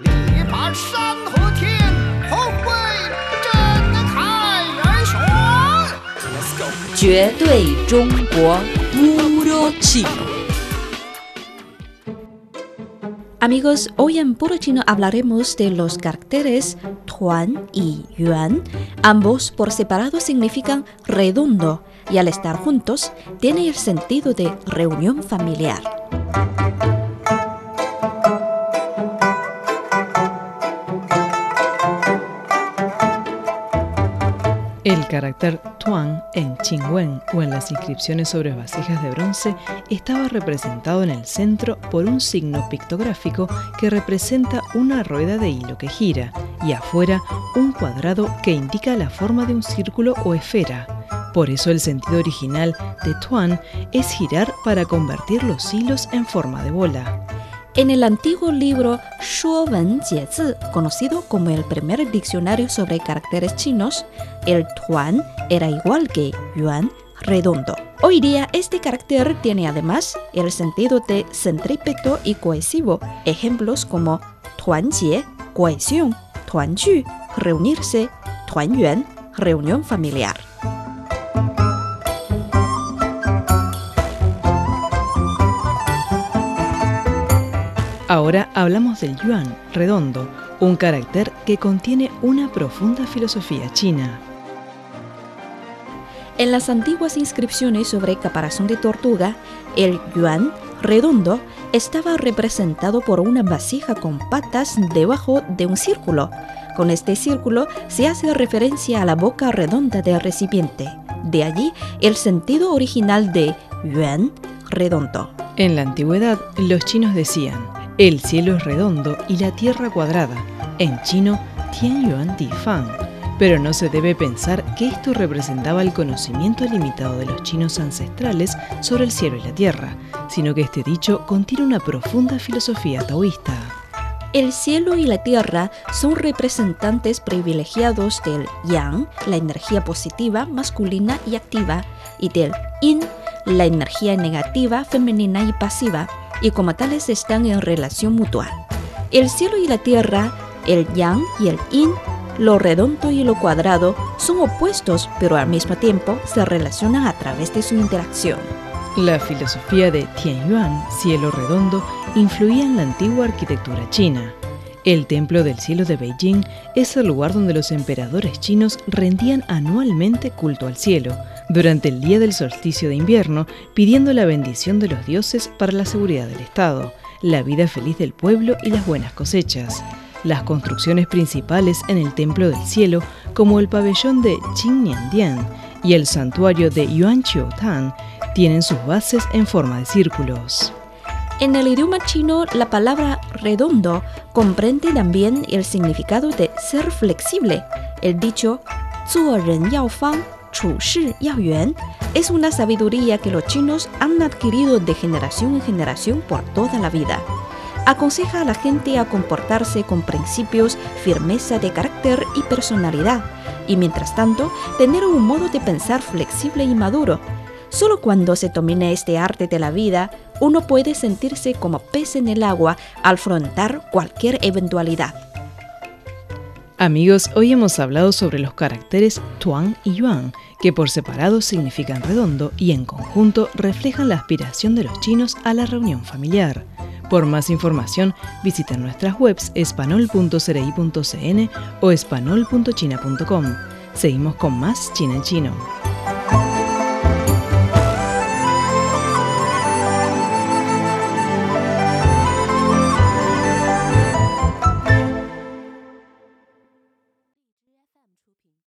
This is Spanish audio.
力拔山河天，后贵震开元玄。Let's go。绝对中国 puro chino. Amigos, hoy en Puro Chino hablaremos de los caracteres Tuan y Yuan. Ambos por separado significan redondo y al estar juntos tiene el sentido de reunión familiar. El carácter Tuan en Qingwen o en las inscripciones sobre vasijas de bronce estaba representado en el centro por un signo pictográfico que representa una rueda de hilo que gira y afuera un cuadrado que indica la forma de un círculo o esfera. Por eso el sentido original de Tuan es girar para convertir los hilos en forma de bola. En el antiguo libro Shuowen Jiezi, conocido como el primer diccionario sobre caracteres chinos, el tuan era igual que yuan, redondo. Hoy día este carácter tiene además el sentido de centrípeto y cohesivo, ejemplos como tuanjie, cohesión, tuanju, reunirse, tuanyuan, reunión familiar. Ahora hablamos del yuan, redondo, un carácter que contiene una profunda filosofía china. En las antiguas inscripciones sobre caparazón de tortuga, el yuan redondo estaba representado por una vasija con patas debajo de un círculo. Con este círculo se hace referencia a la boca redonda del recipiente. De allí el sentido original de yuan redondo. En la antigüedad, los chinos decían, el cielo es redondo y la tierra cuadrada. En chino, Tian Yuan Di Fan. Pero no se debe pensar que esto representaba el conocimiento limitado de los chinos ancestrales sobre el cielo y la tierra, sino que este dicho contiene una profunda filosofía taoísta. El cielo y la tierra son representantes privilegiados del yang, la energía positiva, masculina y activa, y del yin, la energía negativa, femenina y pasiva, y como tales están en relación mutual. El cielo y la tierra, el yang y el yin, lo redondo y lo cuadrado son opuestos, pero al mismo tiempo se relacionan a través de su interacción. La filosofía de Tianyuan, cielo redondo, influía en la antigua arquitectura china. El Templo del Cielo de Beijing es el lugar donde los emperadores chinos rendían anualmente culto al cielo, durante el día del solsticio de invierno pidiendo la bendición de los dioses para la seguridad del Estado, la vida feliz del pueblo y las buenas cosechas. Las construcciones principales en el Templo del Cielo, como el pabellón de Qingniandian y el santuario de Yuan Yuanqiutan, tienen sus bases en forma de círculos. En el idioma chino, la palabra redondo comprende también el significado de ser flexible. El dicho Zuo Ren Yao Fang Chu Shi Yao Yuan es una sabiduría que los chinos han adquirido de generación en generación por toda la vida. Aconseja a la gente a comportarse con principios, firmeza de carácter y personalidad, y mientras tanto tener un modo de pensar flexible y maduro. Solo cuando se domine este arte de la vida, uno puede sentirse como pez en el agua al afrontar cualquier eventualidad. Amigos, hoy hemos hablado sobre los caracteres Tuan y Yuan, que por separado significan redondo y en conjunto reflejan la aspiración de los chinos a la reunión familiar. Por más información, visiten nuestras webs espanol.cri.cn o espanol.china.com. Seguimos con más China en Chino.